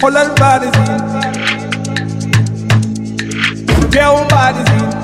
Xoolal barisin teew barisin xoolal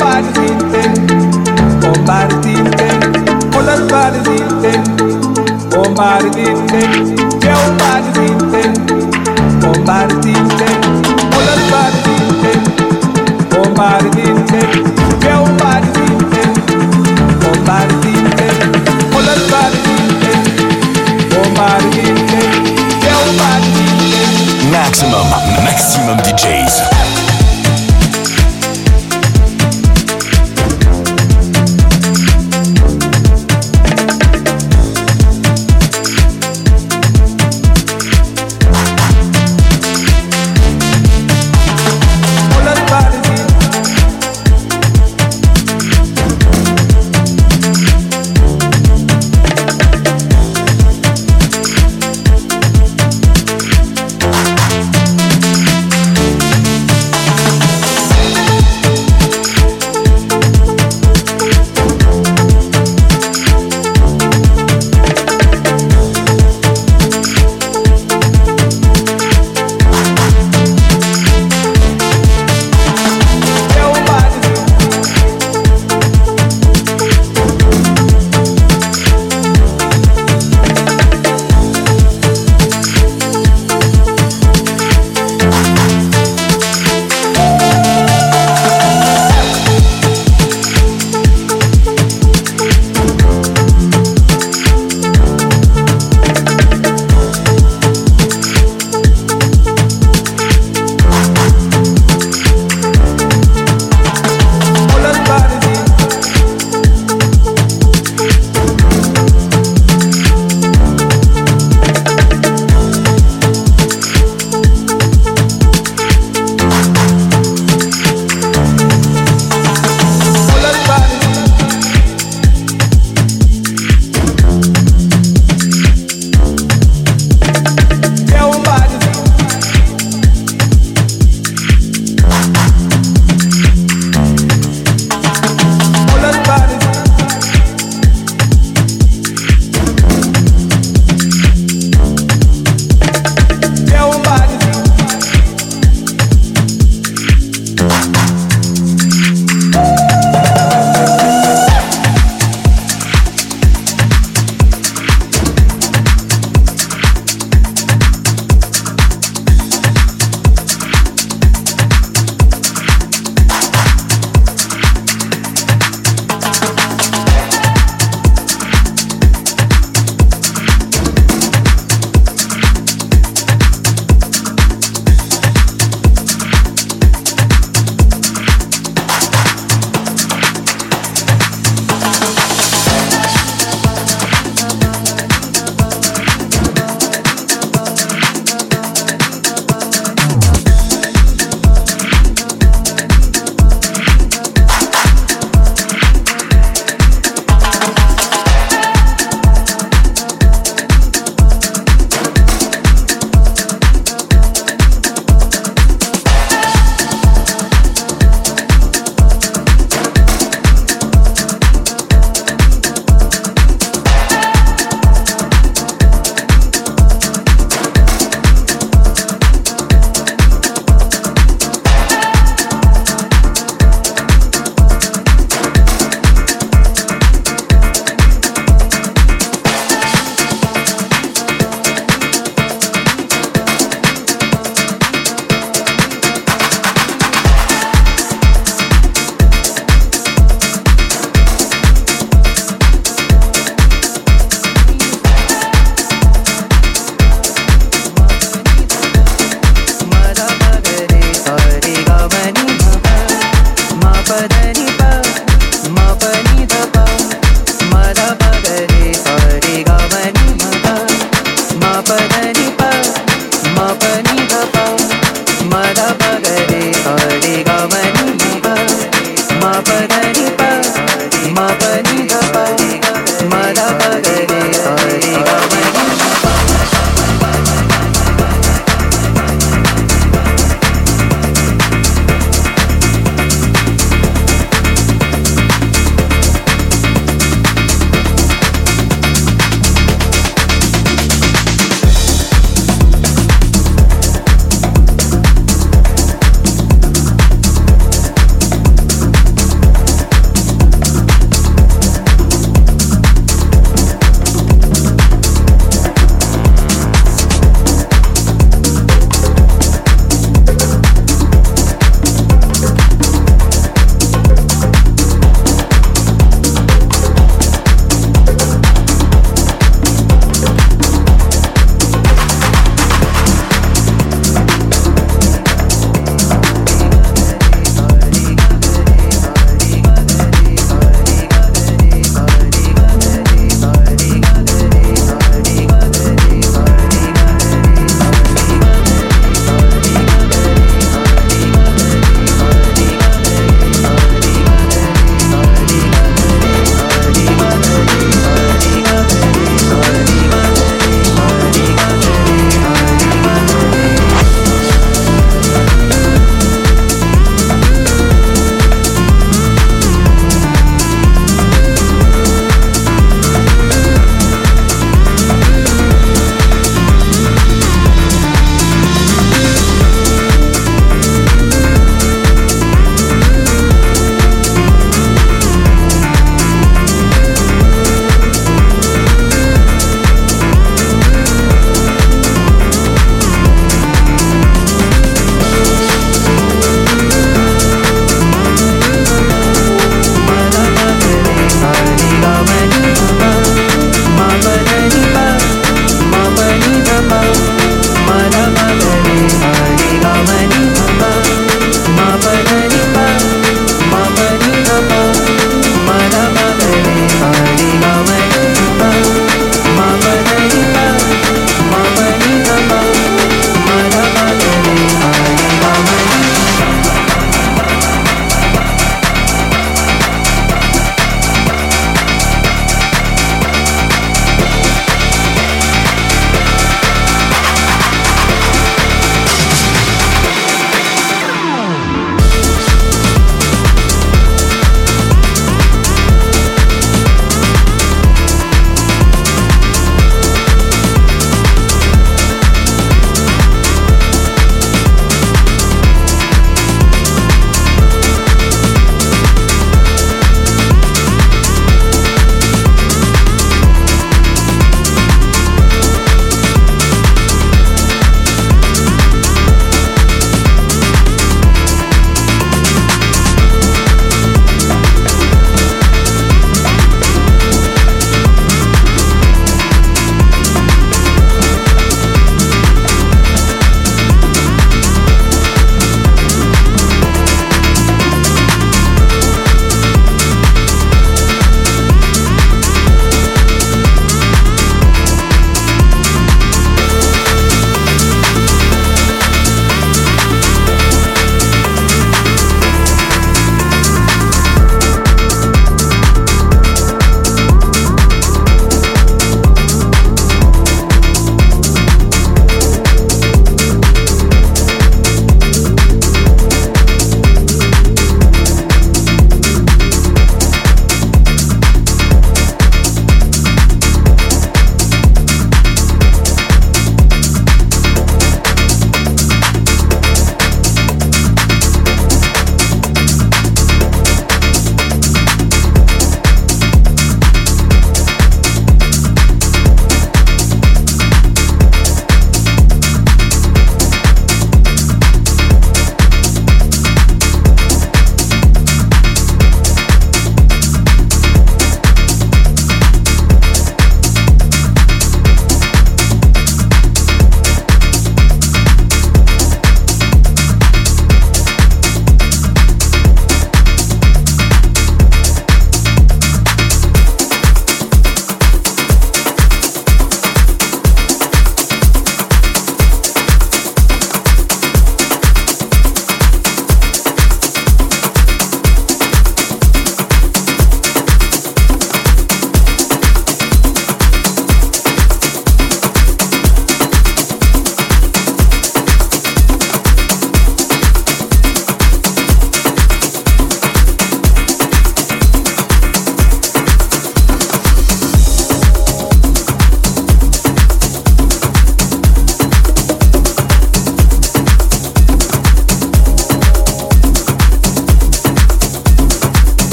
barisin oh barisin xoolal barisin oh barisin teew barisin Bombardinte, xoolal barisin bombardinte, teew barisin Maxximum, maxximum DJs.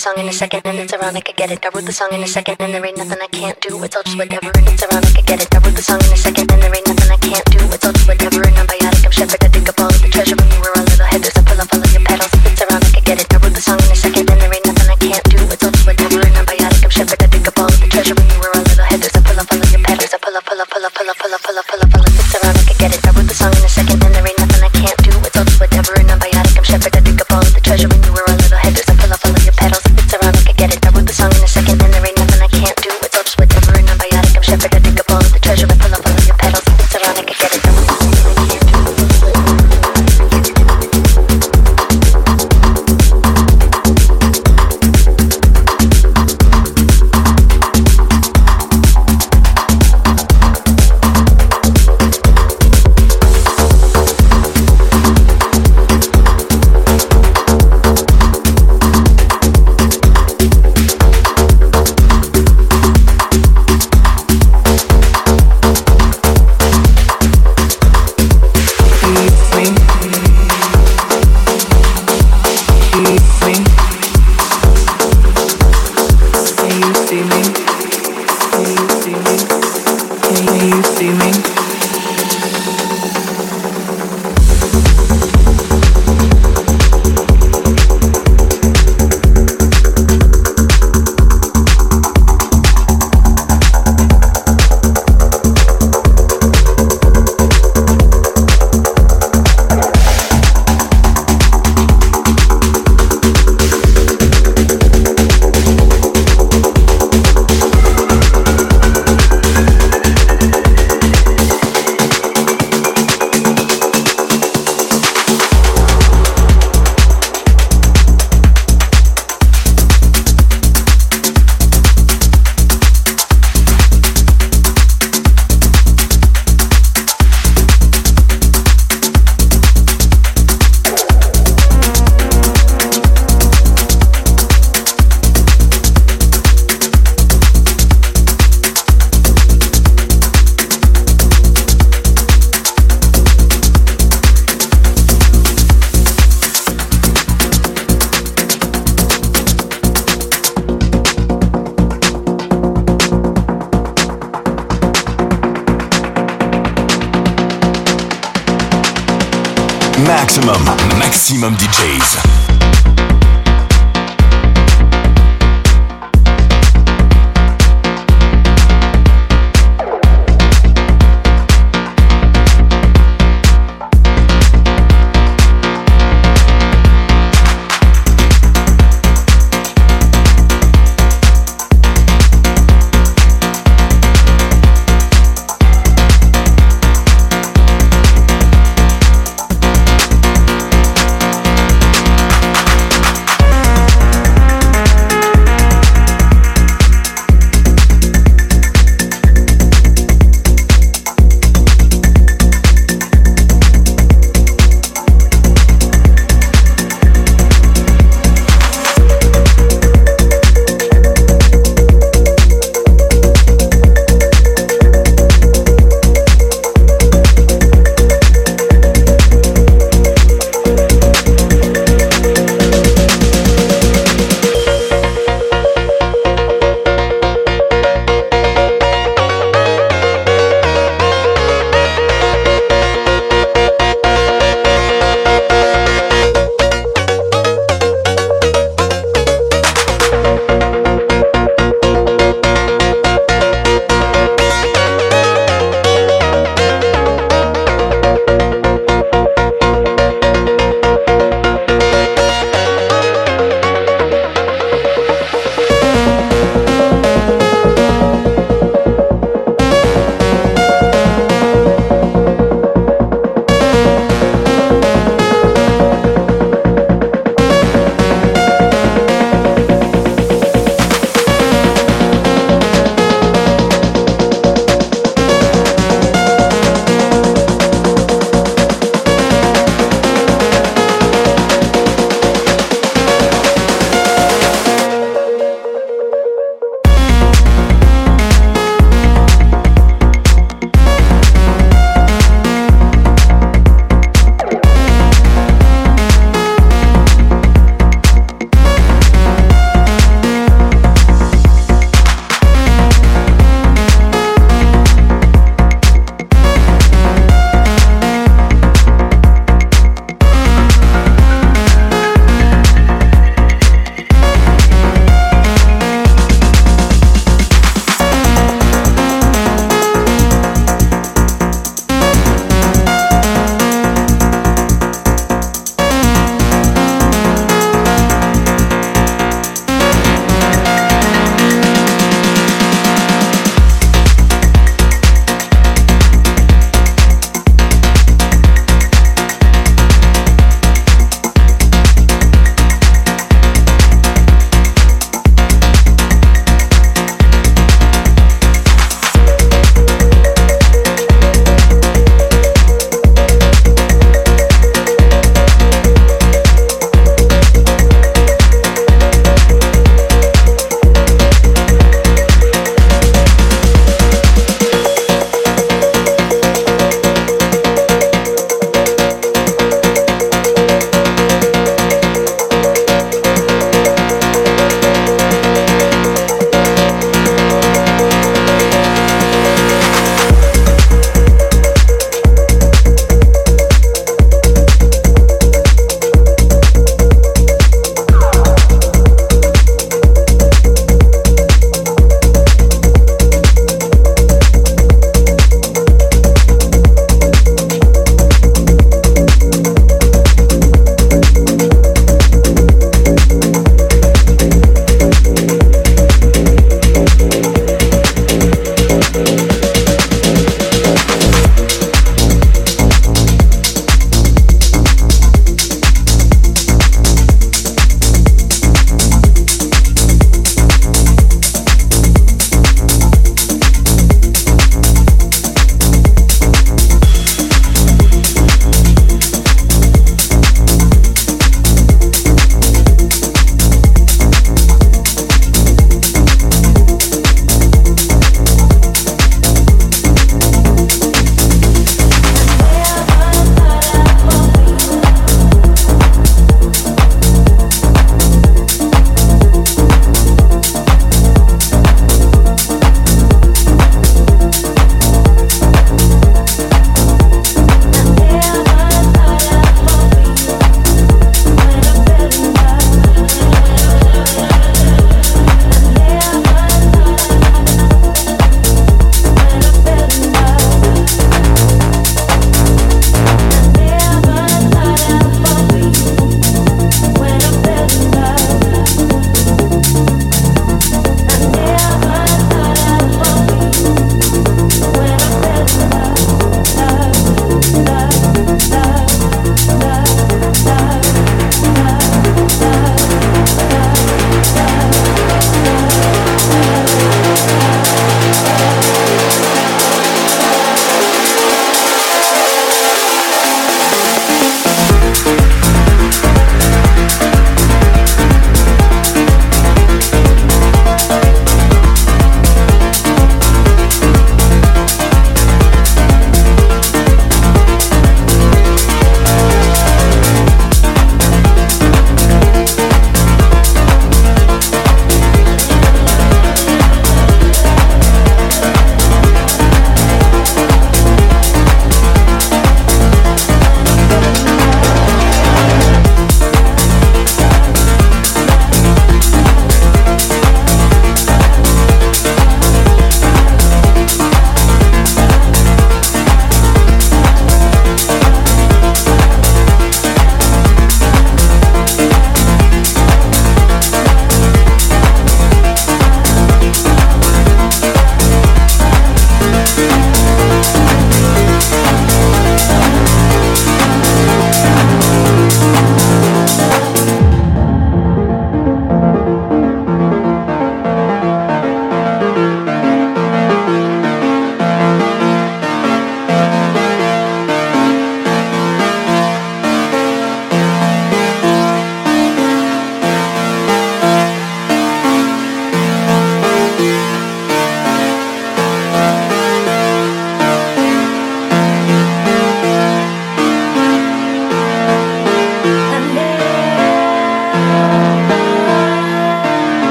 song in a second and it's ironic, I get it. I wrote the song in a second and there ain't nothing I can't do. It's all just whatever and it's ironic, I get it. I wrote the song in a second and there ain't nothing. Maxximum DJs.